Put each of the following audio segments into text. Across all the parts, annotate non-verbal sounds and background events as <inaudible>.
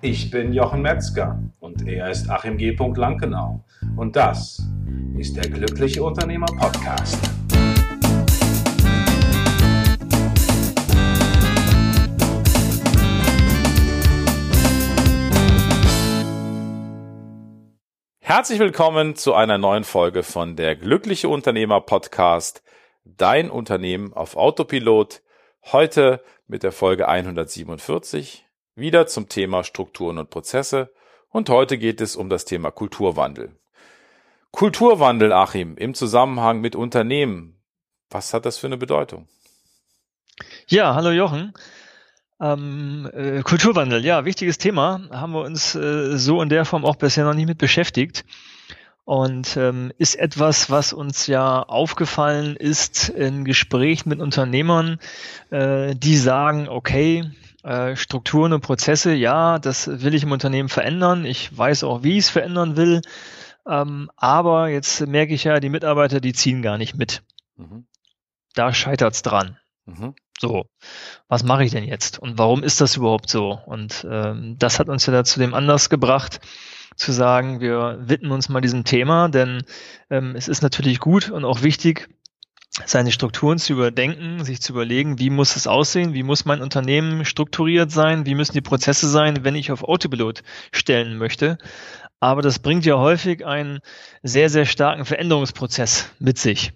Ich bin Jochen Metzger und er ist Achim G. Lankenau. Und das ist der Glückliche Unternehmer Podcast. Herzlich willkommen zu einer neuen Folge von der Glückliche Unternehmer Podcast. Dein Unternehmen auf Autopilot. Heute mit der Folge 147 wieder zum Thema Strukturen und Prozesse und heute geht es um das Thema Kulturwandel. Kulturwandel, Achim, im Zusammenhang mit Unternehmen. Was hat das für eine Bedeutung? Ja, hallo Jochen. Ähm, äh, Kulturwandel, ja, wichtiges Thema. Haben wir uns äh, so in der Form auch bisher noch nicht mit beschäftigt. Und ähm, ist etwas, was uns ja aufgefallen ist in Gesprächen mit Unternehmern, äh, die sagen, okay, Strukturen und Prozesse, ja, das will ich im Unternehmen verändern. Ich weiß auch, wie ich es verändern will. Ähm, aber jetzt merke ich ja, die Mitarbeiter, die ziehen gar nicht mit. Mhm. Da scheitert's dran. Mhm. So, was mache ich denn jetzt? Und warum ist das überhaupt so? Und ähm, das hat uns ja dazu dem Anlass gebracht, zu sagen, wir widmen uns mal diesem Thema, denn ähm, es ist natürlich gut und auch wichtig, seine Strukturen zu überdenken, sich zu überlegen, wie muss es aussehen, wie muss mein Unternehmen strukturiert sein, wie müssen die Prozesse sein, wenn ich auf Autopilot stellen möchte. Aber das bringt ja häufig einen sehr, sehr starken Veränderungsprozess mit sich.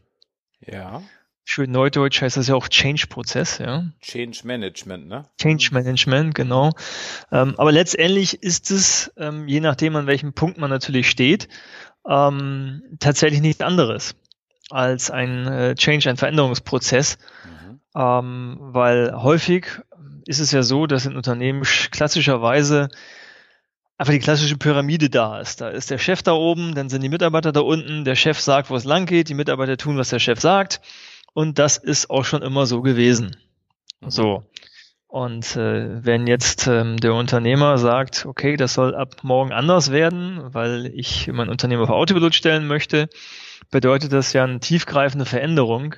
Ja. Schön neudeutsch heißt das ja auch Change-Prozess, ja. Change Management, ne? Change Management, genau. Ähm, aber letztendlich ist es, ähm, je nachdem an welchem Punkt man natürlich steht, ähm, tatsächlich nichts anderes als ein äh, Change, ein Veränderungsprozess, mhm. ähm, weil häufig ist es ja so, dass in Unternehmen klassischerweise einfach die klassische Pyramide da ist. Da ist der Chef da oben, dann sind die Mitarbeiter da unten, der Chef sagt, wo es lang geht, die Mitarbeiter tun, was der Chef sagt und das ist auch schon immer so gewesen. Mhm. So. Und äh, wenn jetzt ähm, der Unternehmer sagt, okay, das soll ab morgen anders werden, weil ich mein Unternehmen auf Autopilot stellen möchte, bedeutet das ja eine tiefgreifende Veränderung,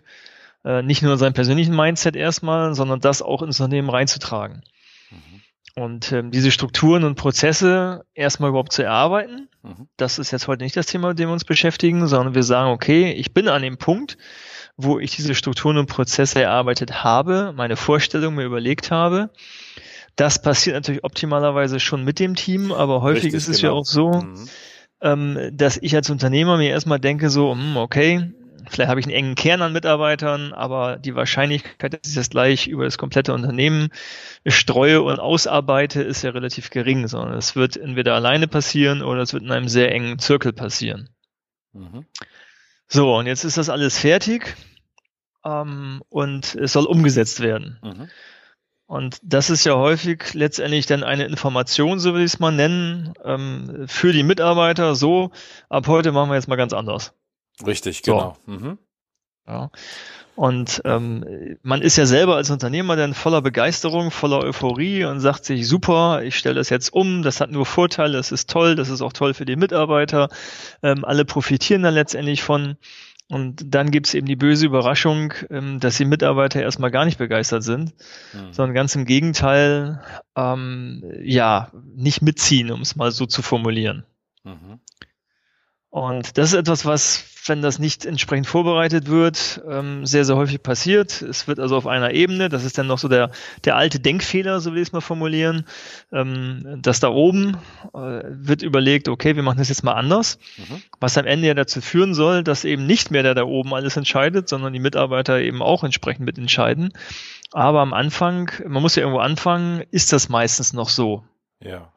äh, nicht nur in seinem persönlichen Mindset erstmal, sondern das auch ins Unternehmen reinzutragen. Mhm. Und ähm, diese Strukturen und Prozesse erstmal überhaupt zu erarbeiten, mhm. das ist jetzt heute nicht das Thema, mit dem wir uns beschäftigen, sondern wir sagen, okay, ich bin an dem Punkt, wo ich diese Strukturen und Prozesse erarbeitet habe, meine Vorstellung mir überlegt habe. Das passiert natürlich optimalerweise schon mit dem Team, aber häufig Richtig, ist es genau. ja auch so, mhm ähm, dass ich als Unternehmer mir erstmal denke, so, hm, okay, vielleicht habe ich einen engen Kern an Mitarbeitern, aber die Wahrscheinlichkeit, dass ich das gleich über das komplette Unternehmen streue und ausarbeite, ist ja relativ gering, sondern es wird entweder alleine passieren oder es wird in einem sehr engen Zirkel passieren. Mhm. So, und jetzt ist das alles fertig ähm, und es soll umgesetzt werden. Mhm. Und das ist ja häufig letztendlich dann eine Information, so will ich es mal nennen, ähm, für die Mitarbeiter. So, ab heute machen wir jetzt mal ganz anders. Richtig, genau. So. Mhm. Ja. Und ähm, man ist ja selber als Unternehmer dann voller Begeisterung, voller Euphorie und sagt sich, super, ich stelle das jetzt um, das hat nur Vorteile, das ist toll, das ist auch toll für die Mitarbeiter. Ähm, alle profitieren dann letztendlich von. Und dann gibt es eben die böse Überraschung, ähm, dass die Mitarbeiter erstmal gar nicht begeistert sind, mhm. sondern ganz im Gegenteil, ähm, ja, nicht mitziehen, um es mal so zu formulieren. Mhm. Und das ist etwas, was, wenn das nicht entsprechend vorbereitet wird, ähm, sehr, sehr häufig passiert. Es wird also auf einer Ebene, das ist dann noch so der, der alte Denkfehler, so will ich es mal formulieren, ähm, dass da oben äh, wird überlegt, okay, wir machen das jetzt mal anders, mhm. was am Ende ja dazu führen soll, dass eben nicht mehr der da oben alles entscheidet, sondern die Mitarbeiter eben auch entsprechend mitentscheiden. Aber am Anfang, man muss ja irgendwo anfangen, ist das meistens noch so. Ja.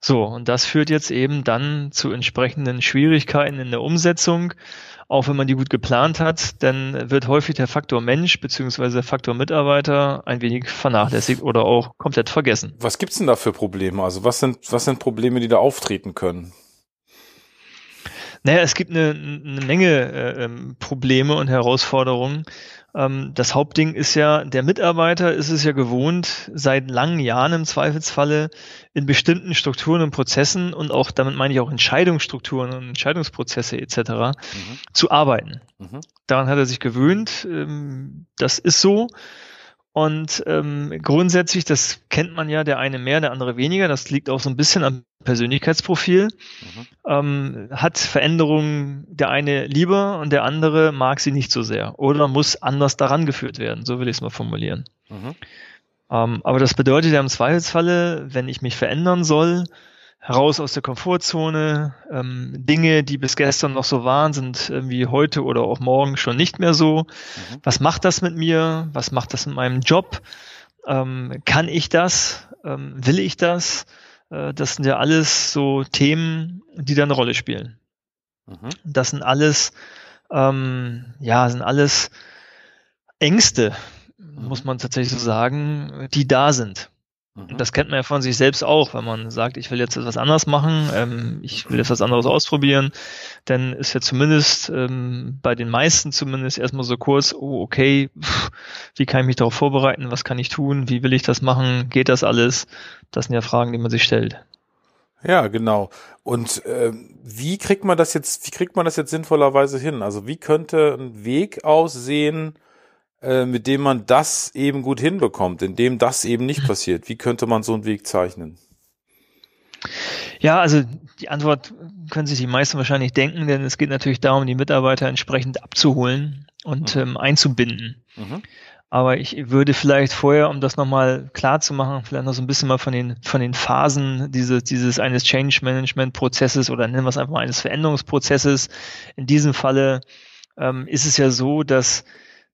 So, und das führt jetzt eben dann zu entsprechenden Schwierigkeiten in der Umsetzung, auch wenn man die gut geplant hat, dann wird häufig der Faktor Mensch beziehungsweise der Faktor Mitarbeiter ein wenig vernachlässigt oder auch komplett vergessen. Was gibt's denn da für Probleme? Also was sind, was sind Probleme, die da auftreten können? Naja, es gibt eine, eine Menge äh, ähm, Probleme und Herausforderungen. Ähm, das Hauptding ist ja, der Mitarbeiter ist es ja gewohnt, seit langen Jahren im Zweifelsfalle in bestimmten Strukturen und Prozessen und auch, damit meine ich auch Entscheidungsstrukturen und Entscheidungsprozesse etc. Mhm. zu arbeiten. Mhm. Daran hat er sich gewöhnt, ähm, das ist so. Und ähm, grundsätzlich, das kennt man ja, der eine mehr, der andere weniger. Das liegt auch so ein bisschen am Persönlichkeitsprofil. Mhm. Ähm, hat Veränderungen der eine lieber und der andere mag sie nicht so sehr oder muss anders daran geführt werden. So will ich es mal formulieren. Mhm. Ähm, aber das bedeutet ja im Zweifelsfalle, wenn ich mich verändern soll, heraus aus der Komfortzone. Ähm, Dinge, die bis gestern noch so waren, sind irgendwie heute oder auch morgen schon nicht mehr so. Mhm. Was macht das mit mir? Was macht das mit meinem Job? Ähm, kann ich das? Ähm, will ich das? Äh, das sind ja alles so Themen, die da eine Rolle spielen. Mhm. Das sind alles, ähm, ja, sind alles Ängste, mhm. muss man tatsächlich so sagen, die da sind. Mhm. Das kennt man ja von sich selbst auch, wenn man sagt, ich will jetzt etwas anderes machen, ähm, ich will jetzt was anderes ausprobieren, dann ist ja zumindest ähm, bei den meisten zumindest erstmal so kurz, oh okay, pff, wie kann ich mich darauf vorbereiten, was kann ich tun, wie will ich das machen, geht das alles? Das sind ja Fragen, die man sich stellt. Ja, genau. Und äh, wie kriegt man das jetzt, wie kriegt man das jetzt sinnvollerweise hin? Also wie könnte ein Weg aussehen, äh, mit dem man das eben gut hinbekommt, in dem das eben nicht <laughs> passiert? Wie könnte man so einen Weg zeichnen? Ja, also die Antwort können sich die meisten wahrscheinlich denken, denn es geht natürlich darum, die Mitarbeiter entsprechend abzuholen und mhm. ähm, einzubinden. Mhm. Aber ich würde vielleicht vorher, um das nochmal klar zu machen, vielleicht noch so ein bisschen mal von den, von den Phasen dieses, dieses eines Change Management Prozesses oder nennen wir es einfach mal eines Veränderungsprozesses. In diesem Falle ähm, ist es ja so, dass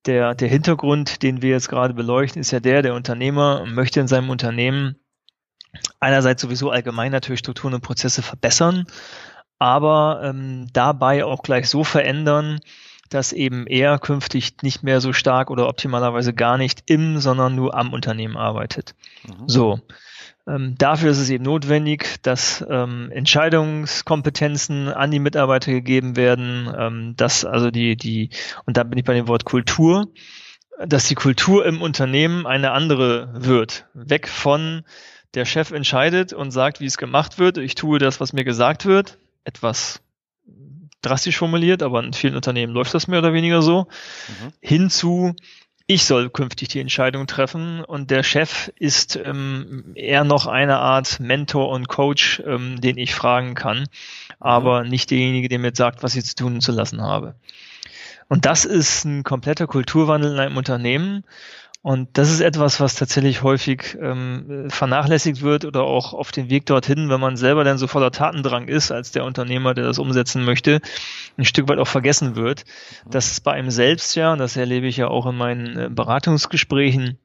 der, der Hintergrund, den wir jetzt gerade beleuchten, ist ja der, der Unternehmer möchte in seinem Unternehmen einerseits sowieso allgemein natürlich Strukturen und Prozesse verbessern, aber ähm, dabei auch gleich so verändern, dass eben er künftig nicht mehr so stark oder optimalerweise gar nicht im, sondern nur am Unternehmen arbeitet. Mhm. So. Ähm, dafür ist es eben notwendig, dass ähm, Entscheidungskompetenzen an die Mitarbeiter gegeben werden, ähm, dass also die, die, und da bin ich bei dem Wort Kultur, dass die Kultur im Unternehmen eine andere wird. Weg von der Chef entscheidet und sagt, wie es gemacht wird. Ich tue das, was mir gesagt wird. Etwas drastisch formuliert, aber in vielen Unternehmen läuft das mehr oder weniger so. Mhm. Hinzu, ich soll künftig die Entscheidung treffen und der Chef ist ähm, eher noch eine Art Mentor und Coach, ähm, den ich fragen kann, aber mhm. nicht derjenige, der mir sagt, was ich zu tun und zu lassen habe. Und das ist ein kompletter Kulturwandel in einem Unternehmen und das ist etwas, was tatsächlich häufig ähm, vernachlässigt wird oder auch auf dem Weg dorthin, wenn man selber dann so voller Tatendrang ist, als der Unternehmer, der das umsetzen möchte, ein Stück weit auch vergessen wird. Das ist bei einem selbst ja, und das erlebe ich ja auch in meinen äh, Beratungsgesprächen,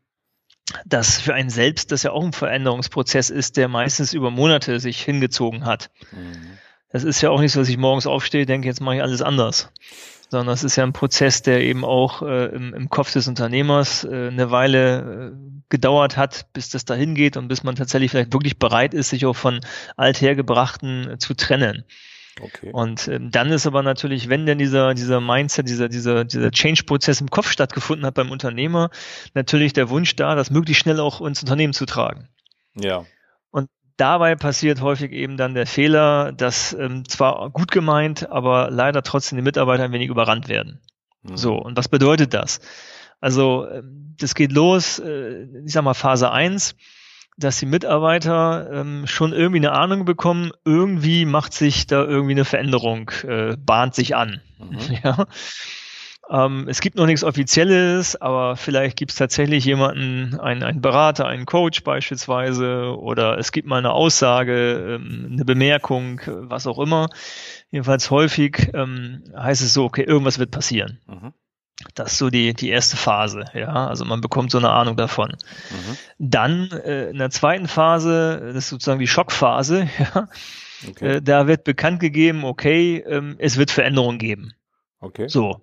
dass für einen selbst das ja auch ein Veränderungsprozess ist, der meistens über Monate sich hingezogen hat. Mhm. Das ist ja auch nicht so, dass ich morgens aufstehe, denke, jetzt mache ich alles anders sondern es ist ja ein Prozess, der eben auch äh, im, im, Kopf des Unternehmers äh, eine Weile äh, gedauert hat, bis das dahin geht und bis man tatsächlich vielleicht wirklich bereit ist, sich auch von althergebrachten äh, zu trennen. Okay. Und ähm, dann ist aber natürlich, wenn denn dieser, dieser Mindset, dieser, dieser, dieser Change-Prozess im Kopf stattgefunden hat beim Unternehmer, natürlich der Wunsch da, das möglichst schnell auch ins Unternehmen zu tragen. Ja dabei passiert häufig eben dann der Fehler, dass ähm, zwar gut gemeint, aber leider trotzdem die Mitarbeiter ein wenig überrannt werden. Mhm. So, und was bedeutet das? Also, ähm, das geht los, äh, ich sag mal Phase eins, dass die Mitarbeiter ähm, schon irgendwie eine Ahnung bekommen, irgendwie macht sich da irgendwie eine Veränderung, äh, bahnt sich an. Mhm. <laughs> Ja. Ähm, es gibt noch nichts Offizielles, aber vielleicht gibt es tatsächlich jemanden, einen, einen Berater, einen Coach beispielsweise, oder es gibt mal eine Aussage, ähm, eine Bemerkung, was auch immer. Jedenfalls häufig ähm, heißt es so, okay, irgendwas wird passieren. Mhm. Das ist so die, die erste Phase, ja. Also man bekommt so eine Ahnung davon. Mhm. Dann äh, in der zweiten Phase, das ist sozusagen die Schockphase, <laughs> ja. Okay. Äh, da wird bekannt gegeben, okay, ähm, es wird Veränderungen geben. Okay. So.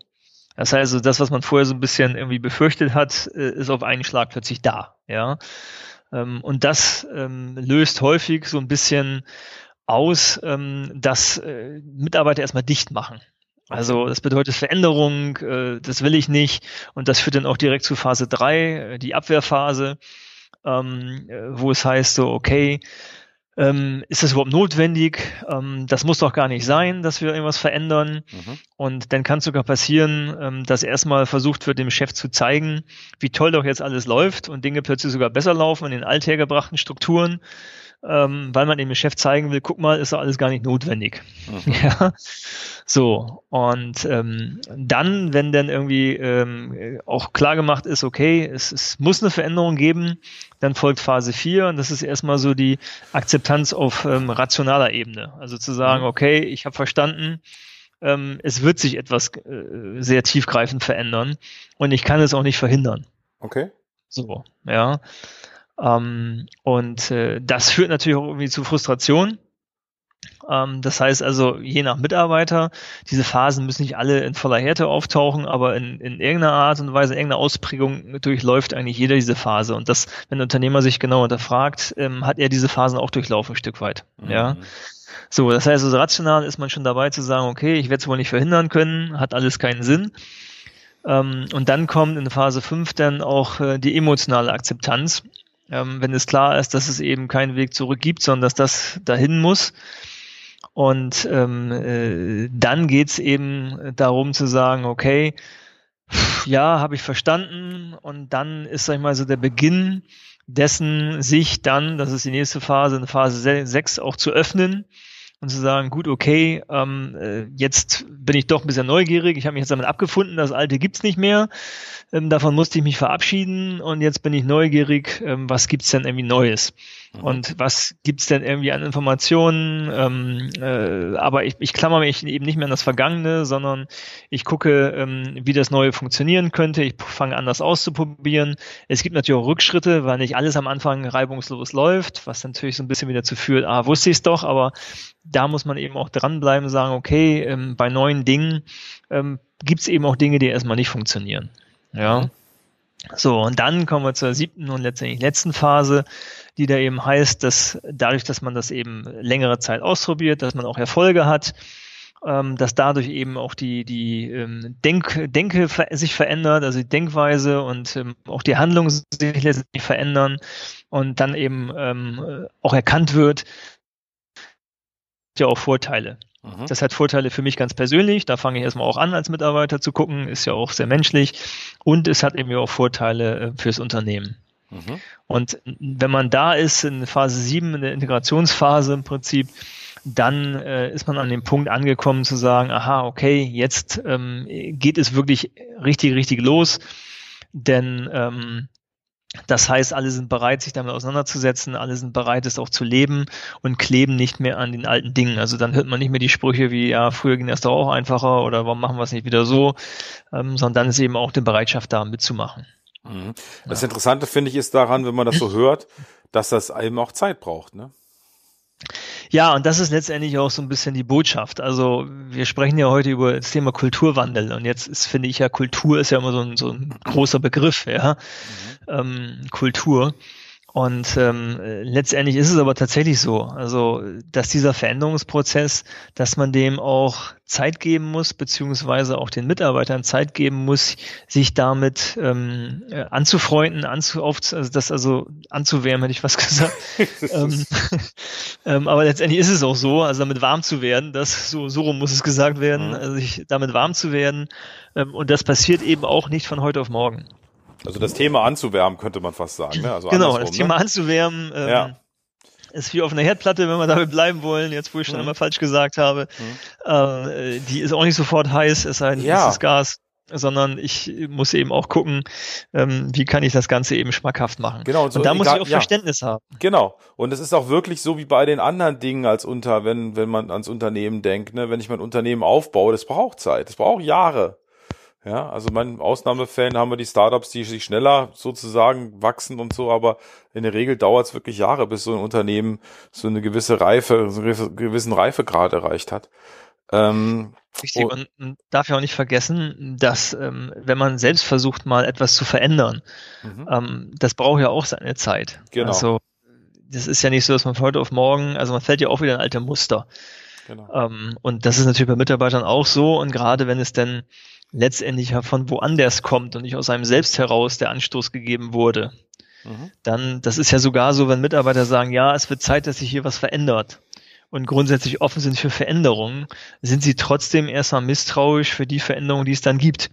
Das heißt also, das, was man vorher so ein bisschen irgendwie befürchtet hat, äh, ist auf einen Schlag plötzlich da, ja. Ähm, und das ähm, löst häufig so ein bisschen aus, ähm, dass äh, Mitarbeiter erstmal dicht machen. Also das bedeutet Veränderung, äh, das will ich nicht. Und das führt dann auch direkt zu Phase drei, die Abwehrphase, wo es heißt so, okay, ähm, ist das überhaupt notwendig? Ähm, das muss doch gar nicht sein, dass wir irgendwas verändern. Mhm. Und dann kann es sogar passieren, ähm, dass erstmal versucht wird, dem Chef zu zeigen, wie toll doch jetzt alles läuft und Dinge plötzlich sogar besser laufen in den althergebrachten Strukturen ähm, weil man dem Chef zeigen will, guck mal, ist alles gar nicht notwendig. Mhm. <laughs> Ja. So, und ähm, dann, wenn dann irgendwie ähm, auch klar gemacht ist, okay, es, es muss eine Veränderung geben, dann folgt Phase 4 und das ist erstmal so die Akzeptanz auf ähm, rationaler Ebene. Also zu sagen, mhm. okay, ich habe verstanden, ähm, es wird sich etwas äh, sehr tiefgreifend verändern und ich kann es auch nicht verhindern. Okay. So, ja. Ähm, und äh, das führt natürlich auch irgendwie zu Frustration. Ähm, das heißt also, je nach Mitarbeiter, diese Phasen müssen nicht alle in voller Härte auftauchen, aber in, in irgendeiner Art und Weise, in irgendeiner Ausprägung durchläuft eigentlich jeder diese Phase. Und das, wenn der Unternehmer sich genau hinterfragt, ähm, hat er diese Phasen auch durchlaufen, ein Stück weit. Mhm. Ja. So, das heißt, also rational ist man schon dabei zu sagen, okay, ich werde es wohl nicht verhindern können, hat alles keinen Sinn. Ähm, und dann kommt in Phase 5 dann auch äh, die emotionale Akzeptanz ähm, wenn es klar ist, dass es eben keinen Weg zurück gibt, sondern dass das dahin muss. Und ähm, äh, dann geht's eben darum zu sagen, okay, ja, habe ich verstanden. Und dann ist, sag ich mal, so der Beginn dessen, sich dann, das ist die nächste Phase, in Phase 6 auch zu öffnen und zu sagen, gut, okay, ähm, äh, jetzt bin ich doch ein bisschen neugierig, ich habe mich jetzt damit abgefunden, das alte gibt's nicht mehr, ähm, davon musste ich mich verabschieden und jetzt bin ich neugierig, ähm, was gibt's denn irgendwie Neues? Mhm. Und was gibt's denn irgendwie an Informationen? Ähm, äh, aber ich, ich klammer mich eben nicht mehr an das Vergangene, sondern ich gucke, ähm, wie das Neue funktionieren könnte. Ich fange an, das auszuprobieren. Es gibt natürlich auch Rückschritte, weil nicht alles am Anfang reibungslos läuft, was natürlich so ein bisschen wieder zu führt, ah, wusste ich es doch, aber da muss man eben auch dranbleiben und sagen, okay, ähm, bei neuen Dingen ähm, gibt es eben auch Dinge, die erstmal nicht funktionieren. Ja. So, und dann kommen wir zur siebten und letztendlich letzten Phase, die da eben heißt, dass dadurch, dass man das eben längere Zeit ausprobiert, dass man auch Erfolge hat, ähm, dass dadurch eben auch die, die ähm, Denk, Denke sich verändert, also die Denkweise und ähm, auch die Handlung sich letztendlich verändern und dann eben ähm, auch erkannt wird, ja auch Vorteile. Mhm. Das hat Vorteile für mich ganz persönlich. Da fange ich erstmal auch an, als Mitarbeiter zu gucken. Ist ja auch sehr menschlich. Und es hat eben auch Vorteile äh, fürs Unternehmen. Mhm. Und wenn man da ist, in Phase 7, in der Integrationsphase im Prinzip, dann äh, ist man an dem Punkt angekommen zu sagen, aha, okay, jetzt ähm, geht es wirklich richtig, richtig los. Denn ähm, das heißt, alle sind bereit, sich damit auseinanderzusetzen, alle sind bereit, es auch zu leben und kleben nicht mehr an den alten Dingen. Also dann hört man nicht mehr die Sprüche wie, ja, früher ging das doch auch einfacher oder warum machen wir es nicht wieder so, ähm, sondern dann ist eben auch die Bereitschaft da mitzumachen. Mhm. Das ja. Interessante finde ich ist daran, wenn man das so hört, dass das eben auch Zeit braucht, ne? Ja, und das ist letztendlich auch so ein bisschen die Botschaft. Also wir sprechen ja heute über das Thema Kulturwandel und jetzt ist, finde ich ja, Kultur ist ja immer so ein, so ein großer Begriff, ja. Mhm. Ähm, Kultur. Und ähm, letztendlich ist es aber tatsächlich so, also dass dieser Veränderungsprozess, dass man dem auch Zeit geben muss, beziehungsweise auch den Mitarbeitern Zeit geben muss, sich damit ähm, äh, anzufreunden, anzu, auf, also das also anzuwärmen, hätte ich was <laughs> gesagt. ähm, <laughs> ähm, aber letztendlich ist es auch so, also damit warm zu werden, das so, so rum muss es gesagt werden, mhm. also sich damit warm zu werden. Ähm, und das passiert eben auch nicht von heute auf morgen. Also das Thema anzuwärmen, könnte man fast sagen. Ne? Also genau, das Thema ne? anzuwärmen ähm, ja. ist wie auf einer Herdplatte, wenn wir damit bleiben wollen, jetzt wo ich schon mhm. einmal falsch gesagt habe. Mhm. Äh, die ist auch nicht sofort heiß, es sei denn, ja. ist Gas sondern ich muss eben auch gucken, ähm, wie kann ich das Ganze eben schmackhaft machen. Genau, und, so, und da muss ich auch ja. Verständnis haben. Genau. Und es ist auch wirklich so wie bei den anderen Dingen als unter, wenn, wenn man ans Unternehmen denkt, ne, wenn ich mein Unternehmen aufbaue, das braucht Zeit, das braucht Jahre. Ja, also in Ausnahmefällen haben wir die Startups, die sich schneller sozusagen wachsen und so, aber in der Regel dauert es wirklich Jahre, bis so ein Unternehmen so eine gewisse Reife, so einen gewissen Reifegrad erreicht hat. Ähm, Richtig, und, und darf ja auch nicht vergessen, dass ähm, wenn man selbst versucht, mal etwas zu verändern, mhm. ähm, das braucht ja auch seine Zeit. Genau. Also das ist ja nicht so, dass man von heute auf morgen, also man fällt ja auch wieder in alte Muster. Genau. Ähm, und das ist natürlich bei Mitarbeitern auch so. Und gerade wenn es denn letztendlich ja von woanders kommt und nicht aus einem selbst heraus der Anstoß gegeben wurde, mhm. dann, das ist ja sogar so, wenn Mitarbeiter sagen, ja, es wird Zeit, dass sich hier was verändert und grundsätzlich offen sind für Veränderungen, sind sie trotzdem erstmal misstrauisch für die Veränderungen, die es dann gibt.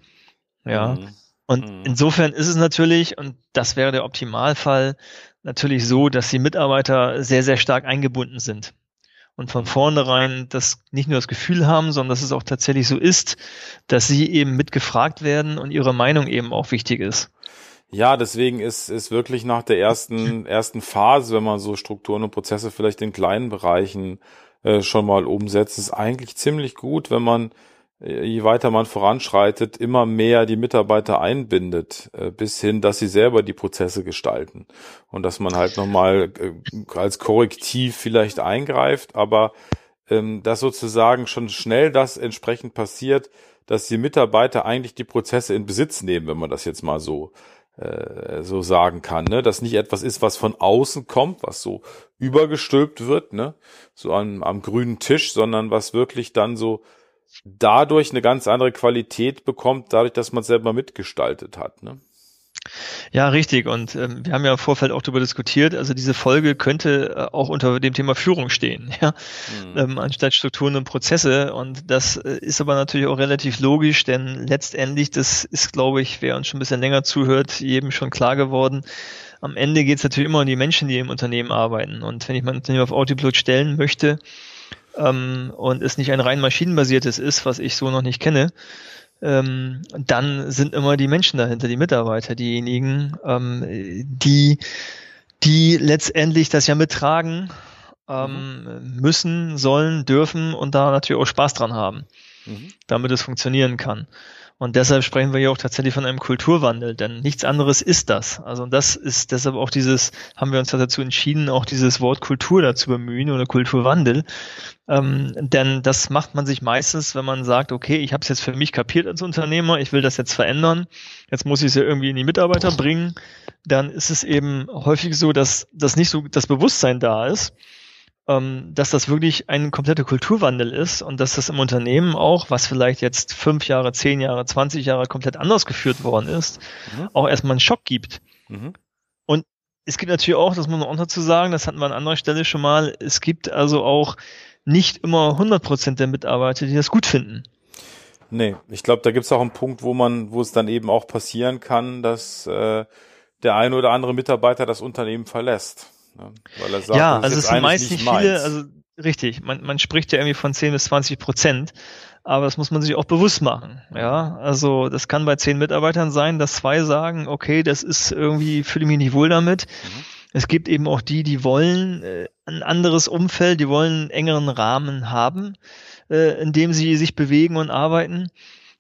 Ja. Mhm. Und mhm. insofern ist es natürlich, und das wäre der Optimalfall, natürlich so, dass die Mitarbeiter sehr, sehr stark eingebunden sind und von vornherein das nicht nur das Gefühl haben, sondern dass es auch tatsächlich so ist, dass sie eben mitgefragt werden und ihre Meinung eben auch wichtig ist. Ja, deswegen ist, ist wirklich nach der ersten, ersten Phase, wenn man so Strukturen und Prozesse vielleicht in kleinen Bereichen äh, schon mal umsetzt, ist eigentlich ziemlich gut, wenn man je weiter man voranschreitet, immer mehr die Mitarbeiter einbindet, äh, bis hin, dass sie selber die Prozesse gestalten. Und dass man halt nochmal äh, als Korrektiv vielleicht eingreift, aber ähm, dass sozusagen schon schnell das entsprechend passiert, dass die Mitarbeiter eigentlich die Prozesse in Besitz nehmen, wenn man das jetzt mal so äh, so sagen kann, ne? Dass nicht etwas ist, was von außen kommt, was so übergestülpt wird, ne? So am, am grünen Tisch, sondern was wirklich dann so dadurch eine ganz andere Qualität bekommt, dadurch, dass man es selber mitgestaltet hat. Ne? Ja, richtig. Und ähm, wir haben ja im Vorfeld auch darüber diskutiert. Also diese Folge könnte äh, auch unter dem Thema Führung stehen, <laughs> ja, mhm. ähm, anstatt Strukturen und Prozesse. Und das äh, ist aber natürlich auch relativ logisch, denn letztendlich, das ist, glaube ich, wer uns schon ein bisschen länger zuhört, jedem schon klar geworden. Am Ende geht es natürlich immer um die Menschen, die im Unternehmen arbeiten. Und wenn ich mein Unternehmen auf Autopilot stellen möchte, ähm, und es nicht ein rein maschinenbasiertes ist, was ich so noch nicht kenne, ähm, dann sind immer die Menschen dahinter, die Mitarbeiter, diejenigen, ähm, die, die letztendlich das ja mittragen ähm, mhm. müssen, sollen, dürfen und da natürlich auch Spaß dran haben, mhm. damit es funktionieren kann. Und deshalb sprechen wir hier auch tatsächlich von einem Kulturwandel, denn nichts anderes ist das. Also das ist deshalb auch dieses, haben wir uns dazu entschieden, auch dieses Wort Kultur dazu bemühen oder Kulturwandel. Ähm, denn das macht man sich meistens, wenn man sagt, okay, ich habe es jetzt für mich kapiert als Unternehmer, ich will das jetzt verändern, jetzt muss ich es ja irgendwie in die Mitarbeiter bringen, dann ist es eben häufig so, dass das nicht so das Bewusstsein da ist dass das wirklich ein kompletter Kulturwandel ist und dass das im Unternehmen auch, was vielleicht jetzt fünf Jahre, zehn Jahre, zwanzig Jahre komplett anders geführt worden ist, mhm. auch erstmal einen Schock gibt. Mhm. Und es gibt natürlich auch, das muss man auch dazu sagen, das hatten wir an anderer Stelle schon mal, es gibt also auch nicht immer 100 Prozent der Mitarbeiter, die das gut finden. Nee, ich glaube, da gibt es auch einen Punkt, wo man, wo es dann eben auch passieren kann, dass äh, der eine oder andere Mitarbeiter das Unternehmen verlässt. Ne? Weil er sagt, ja, also es sind meist nicht viele, also richtig, man, man spricht ja irgendwie von 10 bis 20 Prozent, aber das muss man sich auch bewusst machen. Ja, also das kann bei zehn Mitarbeitern sein, dass zwei sagen, okay, das ist irgendwie, fühle mich nicht wohl damit. Mhm. Es gibt eben auch die, die wollen äh, ein anderes Umfeld, die wollen einen engeren Rahmen haben, äh, in dem sie sich bewegen und arbeiten.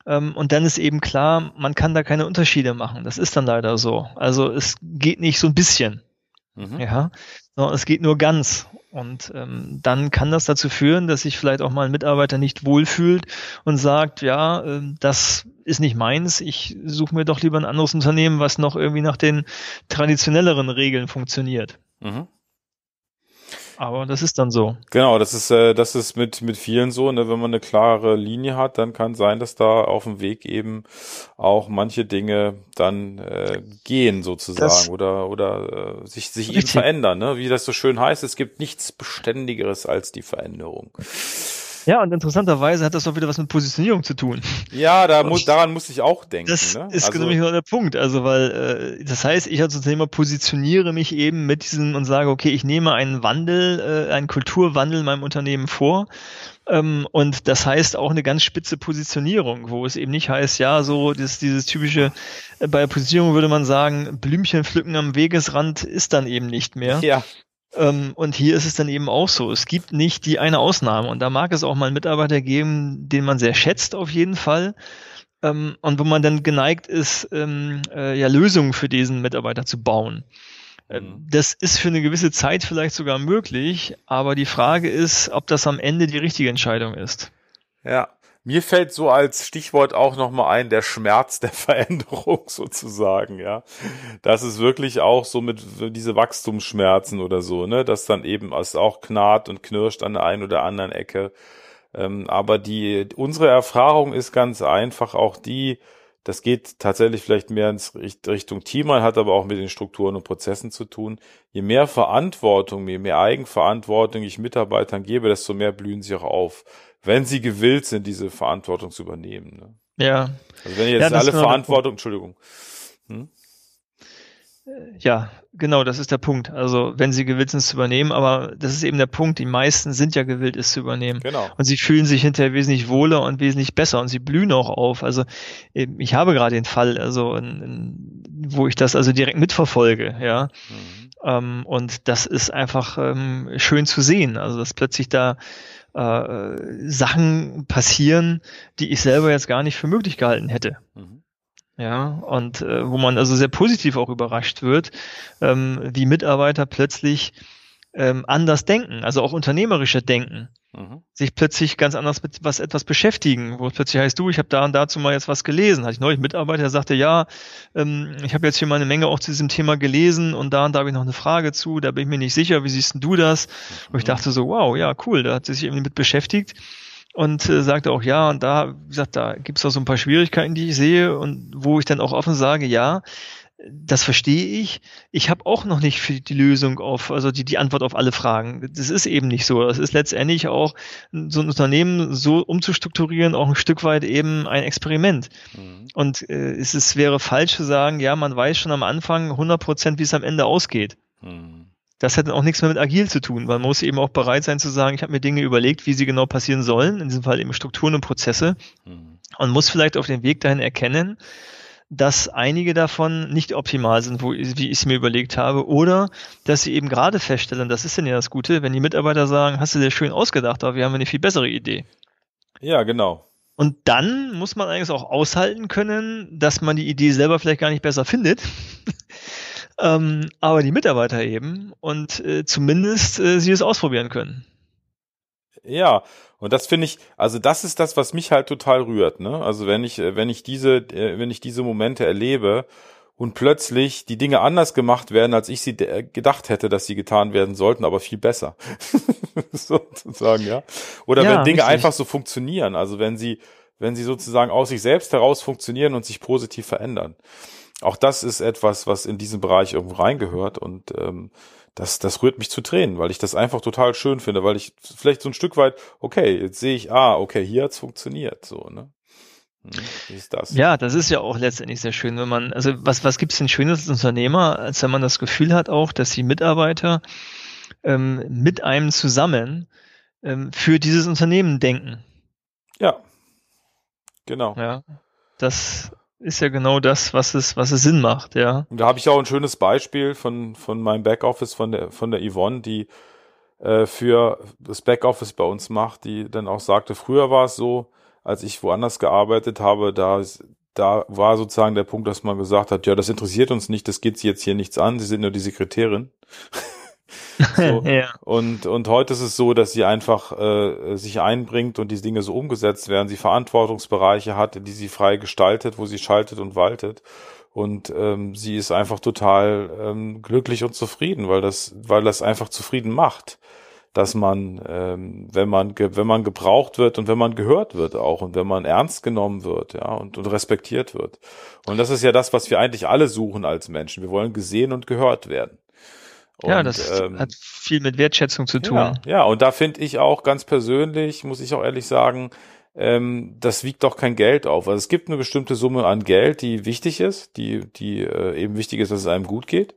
Ähm, und dann ist eben klar, man kann da keine Unterschiede machen. Das ist dann leider so. Also es geht nicht so ein bisschen. Mhm. Ja, sondern es geht nur ganz. Und ähm, dann kann das dazu führen, dass sich vielleicht auch mal ein Mitarbeiter nicht wohlfühlt und sagt, ja, äh, das ist nicht meins, ich suche mir doch lieber ein anderes Unternehmen, was noch irgendwie nach den traditionelleren Regeln funktioniert. Mhm. Aber das ist dann so. Genau, das ist, äh, das ist mit, mit vielen so, ne? wenn man eine klare Linie hat, dann kann sein, dass da auf dem Weg eben auch manche Dinge dann äh, gehen sozusagen das oder, oder äh, sich, sich eben verändern. Ne? Wie das so schön heißt, es gibt nichts Beständigeres als die Veränderung. Ja, und interessanterweise hat das auch wieder was mit Positionierung zu tun. Ja, da muss, daran muss ich auch denken. Das ne? ist also, nämlich genau der Punkt. Also, weil äh, das heißt, ich als Unternehmer positioniere mich eben mit diesem und sage, okay, ich nehme einen Wandel, äh, einen Kulturwandel in meinem Unternehmen vor. Ähm, und das heißt auch eine ganz spitze Positionierung, wo es eben nicht heißt, ja, so das, dieses typische, äh, bei Positionierung würde man sagen, Blümchen pflücken am Wegesrand ist dann eben nicht mehr. Ja. Ähm, und hier ist es dann eben auch so. Es gibt nicht die eine Ausnahme. Und da mag es auch mal einen Mitarbeiter geben, den man sehr schätzt auf jeden Fall. Ähm, und wo man dann geneigt ist, ähm, äh, ja, Lösungen für diesen Mitarbeiter zu bauen. Äh, mhm. Das ist für eine gewisse Zeit vielleicht sogar möglich, aber die Frage ist, ob das am Ende die richtige Entscheidung ist. Ja, mir fällt so als Stichwort auch nochmal ein, der Schmerz der <laughs> Veränderung sozusagen, ja. Das ist wirklich auch so mit diese Wachstumsschmerzen oder so, ne, dass dann eben es auch knarrt und knirscht an der einen oder anderen Ecke. Ähm, aber die, unsere Erfahrung ist ganz einfach auch die, das geht tatsächlich vielleicht mehr ins Richtung Team, hat aber auch mit den Strukturen und Prozessen zu tun. Je mehr Verantwortung, je mehr Eigenverantwortung ich Mitarbeitern gebe, desto mehr blühen sie auch auf, wenn sie gewillt sind, diese Verantwortung zu übernehmen. Ne? Ja. Also wenn jetzt ja, alle Verantwortung, Entschuldigung. Hm? Ja, genau, das ist der Punkt. Also wenn sie gewillt sind, es zu übernehmen, aber das ist eben der Punkt, die meisten sind ja gewillt, es zu übernehmen. Genau. Und sie fühlen sich hinterher wesentlich wohler und wesentlich besser und sie blühen auch auf. Also ich habe gerade den Fall, also in, in, wo ich das also direkt mitverfolge, ja. Mhm. Ähm, und das ist einfach ähm, schön zu sehen. Also dass plötzlich da äh, Sachen passieren, die ich selber jetzt gar nicht für möglich gehalten hätte. Mhm. Ja, und äh, wo man also sehr positiv auch überrascht wird, ähm, wie Mitarbeiter plötzlich ähm, anders denken, also auch unternehmerischer denken, mhm. sich plötzlich ganz anders mit was etwas beschäftigen, wo es plötzlich heißt, du, ich habe da und dazu mal jetzt was gelesen. Hatte ich neulich einen Mitarbeiter, der sagte, ja, ähm, ich habe jetzt hier mal eine Menge auch zu diesem Thema gelesen und da und da habe ich noch eine Frage zu, da bin ich mir nicht sicher, wie siehst du das? Mhm. Und ich dachte so, wow, ja, cool, da hat sie sich eben mit beschäftigt und äh, sagte auch ja und da wie gesagt da gibt es auch so ein paar Schwierigkeiten die ich sehe und wo ich dann auch offen sage ja das verstehe ich. Ich habe auch noch nicht für die Lösung auf, also die, die Antwort auf alle Fragen. Das ist eben nicht so. Das ist letztendlich auch so ein Unternehmen so umzustrukturieren, auch ein Stück weit eben ein Experiment. Mhm. Und äh, es ist, wäre falsch zu sagen, ja, man weiß schon am Anfang 100 Prozent, wie es am Ende ausgeht. Mhm das hat dann auch nichts mehr mit agil zu tun, weil man muss eben auch bereit sein zu sagen, ich habe mir Dinge überlegt, wie sie genau passieren sollen, in diesem Fall eben Strukturen und Prozesse mhm. und muss vielleicht auf dem Weg dahin erkennen, dass einige davon nicht optimal sind, wo, wie ich es mir überlegt habe, oder dass sie eben gerade feststellen, das ist denn ja das Gute, wenn die Mitarbeiter sagen, hast du dir schön ausgedacht, aber wir haben eine viel bessere Idee. Ja, genau. Und dann muss man eigentlich auch aushalten können, dass man die Idee selber vielleicht gar nicht besser findet, ähm, aber die Mitarbeiter eben und äh, zumindest äh, sie es ausprobieren können. Ja, und das finde ich, also das ist das, was mich halt total rührt, ne? Also wenn ich, äh, wenn ich diese, äh, wenn ich diese Momente erlebe und plötzlich die Dinge anders gemacht werden, als ich sie gedacht hätte, dass sie getan werden sollten, aber viel besser. <laughs> sozusagen, ja. Oder ja, wenn Dinge richtig. einfach so funktionieren, also wenn sie, wenn sie sozusagen aus sich selbst heraus funktionieren und sich positiv verändern auch das ist etwas, was in diesen Bereich irgendwo reingehört und ähm, das, das rührt mich zu Tränen, weil ich das einfach total schön finde, weil ich vielleicht so ein Stück weit, okay, jetzt sehe ich, ah, okay, hier hat's funktioniert, so, ne? Hm, wie ist das? Ja, das ist ja auch letztendlich sehr schön, wenn man, also was, was gibt's denn Schönes als Unternehmer, als wenn man das Gefühl hat auch, dass die Mitarbeiter ähm, mit einem zusammen ähm, für dieses Unternehmen denken. Ja, genau. Ja, das ist ja genau das, was es, was es Sinn macht, ja. Und da habe ich auch ein schönes Beispiel von, von meinem Backoffice, von der, von der Yvonne, die äh, für das Backoffice bei uns macht, die dann auch sagte, früher war es so, als ich woanders gearbeitet habe, da, da war sozusagen der Punkt, dass man gesagt hat, ja, das interessiert uns nicht, das geht sie jetzt hier nichts an, sie sind nur die Sekretärin. <laughs> So. <laughs> ja. Und, und heute ist es so, dass sie einfach äh, sich einbringt und diese Dinge so umgesetzt werden, sie Verantwortungsbereiche hat, die sie frei gestaltet, wo sie schaltet und waltet. Und ähm, sie ist einfach total ähm, glücklich und zufrieden, weil das, weil das einfach zufrieden macht, dass man, ähm, wenn man, wenn man gebraucht wird und wenn man gehört wird auch und wenn man ernst genommen wird, ja, und, und respektiert wird. Und das ist ja das, was wir eigentlich alle suchen als Menschen. Wir wollen gesehen und gehört werden. Und, ja, das ähm, hat viel mit Wertschätzung zu tun. Ja, ja und da finde ich auch ganz persönlich, muss ich auch ehrlich sagen, ähm, das wiegt doch kein Geld auf. Also es gibt eine bestimmte Summe an Geld, die wichtig ist, die, die äh, eben wichtig ist, dass es einem gut geht.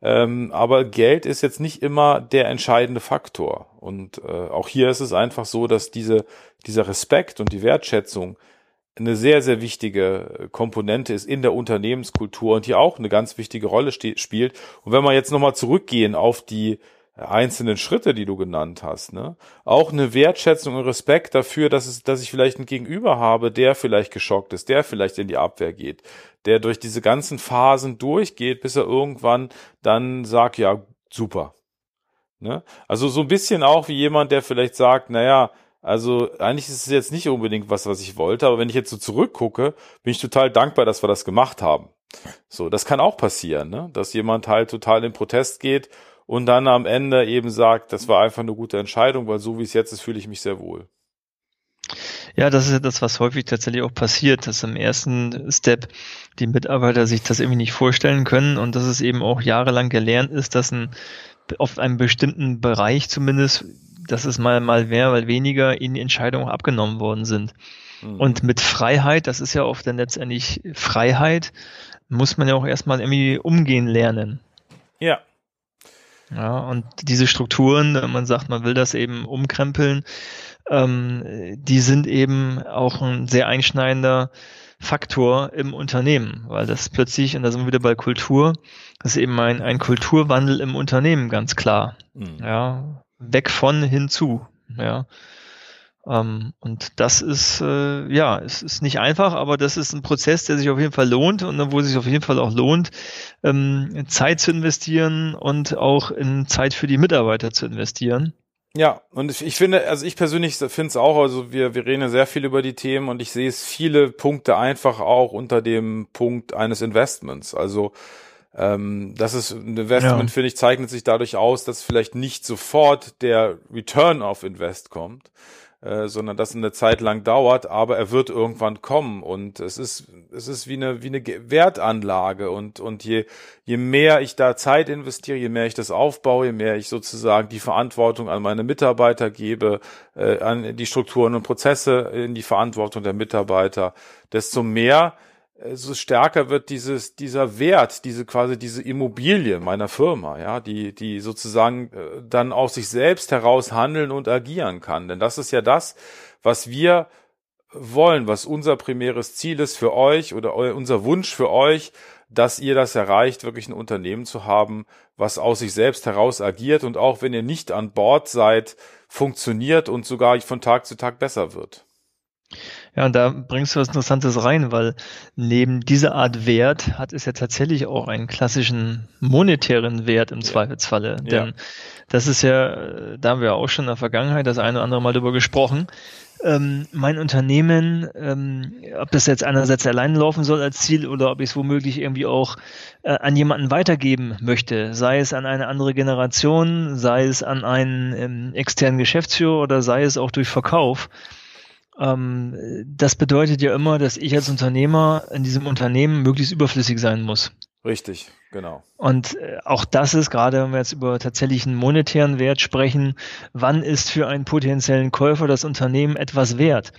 Ähm, aber Geld ist jetzt nicht immer der entscheidende Faktor. Und äh, auch hier ist es einfach so, dass diese, dieser Respekt und die Wertschätzung eine sehr, sehr wichtige Komponente ist in der Unternehmenskultur und hier auch eine ganz wichtige Rolle spielt. Und wenn wir jetzt nochmal zurückgehen auf die einzelnen Schritte, die du genannt hast, ne? Auch eine Wertschätzung und Respekt dafür, dass es, dass ich vielleicht einen Gegenüber habe, der vielleicht geschockt ist, der vielleicht in die Abwehr geht, der durch diese ganzen Phasen durchgeht, bis er irgendwann dann sagt, ja, super. Ne? Also so ein bisschen auch wie jemand, der vielleicht sagt, naja, also eigentlich ist es jetzt nicht unbedingt was, was ich wollte, aber wenn ich jetzt so zurückgucke, bin ich total dankbar, dass wir das gemacht haben. So, das kann auch passieren, ne? dass jemand halt total in Protest geht und dann am Ende eben sagt, das war einfach eine gute Entscheidung, weil so wie es jetzt ist, fühle ich mich sehr wohl. Ja, das ist ja das, was häufig tatsächlich auch passiert, dass im ersten Step die Mitarbeiter sich das irgendwie nicht vorstellen können und dass es eben auch jahrelang gelernt ist, dass ein, auf einem bestimmten Bereich zumindest, dass es mal, mal mehr, weil weniger ihnen Entscheidungen abgenommen worden sind. Mhm. Und mit Freiheit, das ist ja oft dann letztendlich Freiheit, muss man ja auch erstmal irgendwie umgehen lernen. Ja. Ja, und diese Strukturen, man sagt, man will das eben umkrempeln, ähm, die sind eben auch ein sehr einschneidender Faktor im Unternehmen, weil das plötzlich, und da sind wir wieder bei Kultur, das ist eben ein, ein Kulturwandel im Unternehmen, ganz klar. Mhm. Ja, weg von hinzu. Ja. Ähm, und das ist, äh, ja, es ist nicht einfach, aber das ist ein Prozess, der sich auf jeden Fall lohnt und wo sich auf jeden Fall auch lohnt, ähm, Zeit zu investieren und auch in Zeit für die Mitarbeiter zu investieren. Ja, und ich, ich finde, also ich persönlich finde es auch, also wir, wir reden ja sehr viel über die Themen und ich sehe es viele Punkte einfach auch unter dem Punkt eines Investments. Also ähm, das ist ein Investment, ja. finde ich, zeichnet sich dadurch aus, dass vielleicht nicht sofort der Return of Invest kommt, äh, sondern das eine Zeit lang dauert, aber er wird irgendwann kommen und es ist es ist wie eine wie eine Wertanlage und und je je mehr ich da Zeit investiere, je mehr ich das aufbaue, je mehr ich sozusagen die Verantwortung an meine Mitarbeiter gebe, äh, an die Strukturen und Prozesse in die Verantwortung der Mitarbeiter, desto mehr so stärker wird dieses, dieser Wert, diese quasi diese Immobilie meiner Firma, ja, die, die sozusagen äh, dann aus sich selbst heraus handeln und agieren kann. Denn das ist ja das, was wir wollen, was unser primäres Ziel ist für euch oder unser Wunsch für euch, dass ihr das erreicht, wirklich ein Unternehmen zu haben, was aus sich selbst heraus agiert und auch wenn ihr nicht an Bord seid, funktioniert und sogar von Tag zu Tag besser wird. Ja, und da bringst du was Interessantes rein, weil neben dieser Art Wert hat es ja tatsächlich auch einen klassischen monetären Wert im Zweifelsfalle. Ja. Denn das ist ja, da haben wir auch schon in der Vergangenheit das eine oder andere Mal drüber gesprochen. Ähm, mein Unternehmen, ähm, ob das jetzt einerseits allein laufen soll als Ziel oder ob ich es womöglich irgendwie auch äh, an jemanden weitergeben möchte, sei es an eine andere Generation, sei es an einen ähm, externen Geschäftsführer oder sei es auch durch Verkauf ähm, das bedeutet ja immer, dass ich als Unternehmer in diesem Unternehmen möglichst überflüssig sein muss. Richtig, genau. Und äh, auch das ist gerade, wenn wir jetzt über tatsächlichen monetären Wert sprechen, wann ist für einen potenziellen Käufer das Unternehmen etwas wert?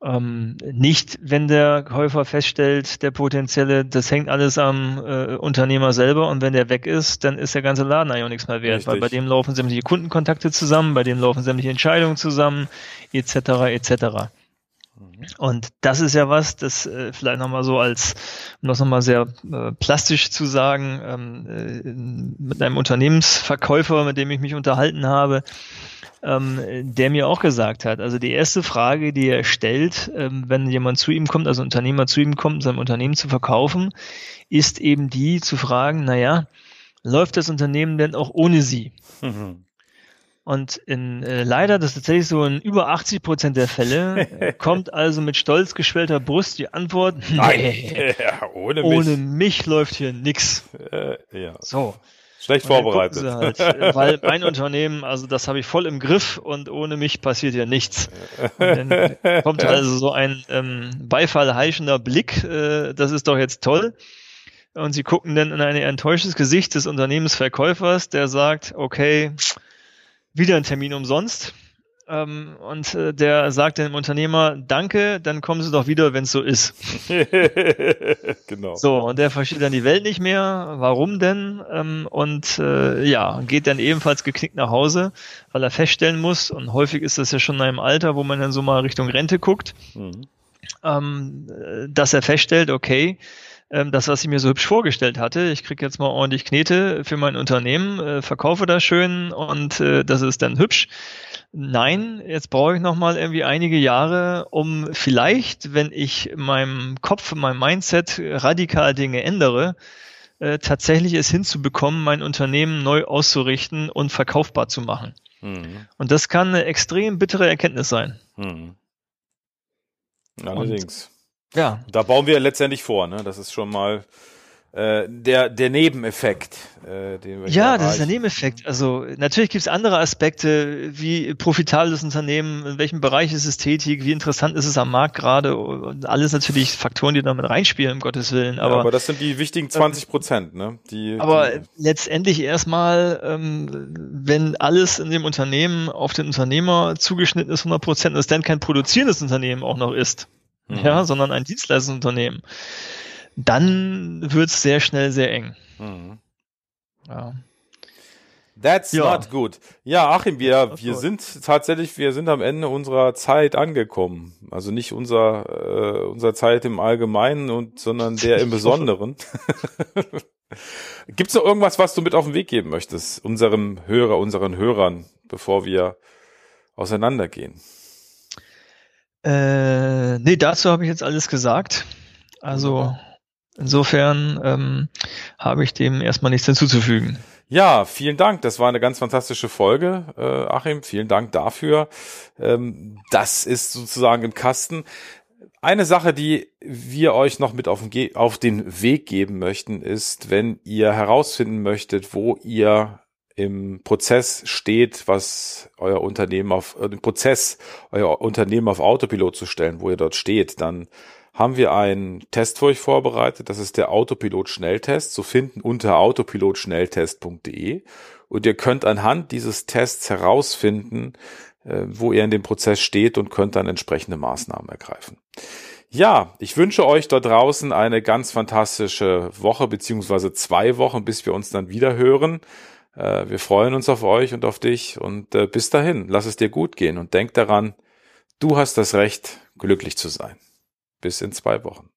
Ähm, nicht, wenn der Käufer feststellt, der potenzielle, das hängt alles am äh, Unternehmer selber und wenn der weg ist, dann ist der ganze Laden eigentlich auch nichts mehr wert, Richtig. weil bei dem laufen sämtliche Kundenkontakte zusammen, bei dem laufen sämtliche Entscheidungen zusammen, etc. etc. Mhm. Und das ist ja was, das äh, vielleicht nochmal so als, um das nochmal sehr äh, plastisch zu sagen, ähm, äh, mit einem Unternehmensverkäufer, mit dem ich mich unterhalten habe, ähm, der mir auch gesagt hat, also die erste Frage, die er stellt, ähm, wenn jemand zu ihm kommt, also ein Unternehmer zu ihm kommt, sein Unternehmen zu verkaufen, ist eben die zu fragen, naja, läuft das Unternehmen denn auch ohne Sie? Mhm. Und in, äh, leider, das ist tatsächlich so in über 80 Prozent der Fälle, <laughs> kommt also mit stolz geschwellter Brust die Antwort, nee, ja, ohne, mich. ohne mich läuft hier nix. Äh, ja. So. Schlecht vorbereitet. Halt, weil <laughs> mein Unternehmen, also das habe ich voll im Griff und ohne mich passiert ja nichts. Und dann <laughs> kommt also so ein ähm, beifallheischender Blick, äh, das ist doch jetzt toll. Und sie gucken dann in ein enttäuschtes Gesicht des Unternehmensverkäufers, der sagt, okay, wieder ein Termin umsonst. Ähm, und äh, der sagt dem Unternehmer, danke, dann kommen Sie doch wieder, wenn es so ist. <laughs> genau. So, und der versteht dann die Welt nicht mehr. Warum denn? Ähm, und äh, ja, geht dann ebenfalls geknickt nach Hause, weil er feststellen muss, und häufig ist das ja schon in einem Alter, wo man dann so mal Richtung Rente guckt, mhm. ähm, dass er feststellt, okay, ähm, das, was ich mir so hübsch vorgestellt hatte. Ich kriege jetzt mal ordentlich Knete für mein Unternehmen, äh, verkaufe das schön und äh, das ist dann hübsch. Nein, jetzt brauche ich noch mal irgendwie einige Jahre, um vielleicht, wenn ich in meinem Kopf, in meinem Mindset radikal Dinge ändere, äh, tatsächlich es hinzubekommen, mein Unternehmen neu auszurichten und verkaufbar zu machen. Mhm. Und das kann eine extrem bittere Erkenntnis sein. Mhm. Allerdings. Und ja. Da bauen wir letztendlich vor, ne? Das ist schon mal äh, der, der Nebeneffekt. Äh, den wir ja, das ist der Nebeneffekt. Also natürlich gibt es andere Aspekte, wie profitabel das Unternehmen, in welchem Bereich ist es tätig, wie interessant ist es am Markt gerade und alles natürlich Faktoren, die damit reinspielen, um Gottes Willen. Aber, ja, aber das sind die wichtigen 20 Prozent, ne? Die, aber die letztendlich erstmal, ähm, wenn alles in dem Unternehmen auf den Unternehmer zugeschnitten ist, 100 Prozent, es dann kein produzierendes Unternehmen auch noch ist, mhm. ja, sondern ein Dienstleistungsunternehmen dann wird es sehr schnell sehr eng. Mhm. Ja. That's ja. not good. Ja, Achim, wir, wir sind tatsächlich, wir sind am Ende unserer Zeit angekommen. Also nicht unser, äh, unserer Zeit im Allgemeinen und, sondern der im <laughs> Besonderen. Gibt es noch irgendwas, was du mit auf den Weg geben möchtest, unserem Hörer, unseren Hörern, bevor wir auseinandergehen? Äh, nee, dazu habe ich jetzt alles gesagt. Also, Insofern ähm, habe ich dem erstmal nichts hinzuzufügen. Ja, vielen Dank. Das war eine ganz fantastische Folge, äh, Achim. Vielen Dank dafür. Ähm, das ist sozusagen im Kasten. Eine Sache, die wir euch noch mit auf den, Ge auf den Weg geben möchten, ist, wenn ihr herausfinden möchtet, wo ihr im Prozess steht, was euer Unternehmen auf, äh, im Prozess euer Unternehmen auf Autopilot zu stellen, wo ihr dort steht, dann haben wir einen Test für euch vorbereitet. Das ist der Autopilot Schnelltest, zu finden unter autopilotschnelltest.de. Und ihr könnt anhand dieses Tests herausfinden, äh, wo ihr in dem Prozess steht und könnt dann entsprechende Maßnahmen ergreifen. Ja, ich wünsche euch da draußen eine ganz fantastische Woche beziehungsweise zwei Wochen, bis wir uns dann wieder hören. Äh, wir freuen uns auf euch und auf dich und äh, bis dahin, lass es dir gut gehen und denk daran, du hast das Recht, glücklich zu sein. Bis in zwei Wochen.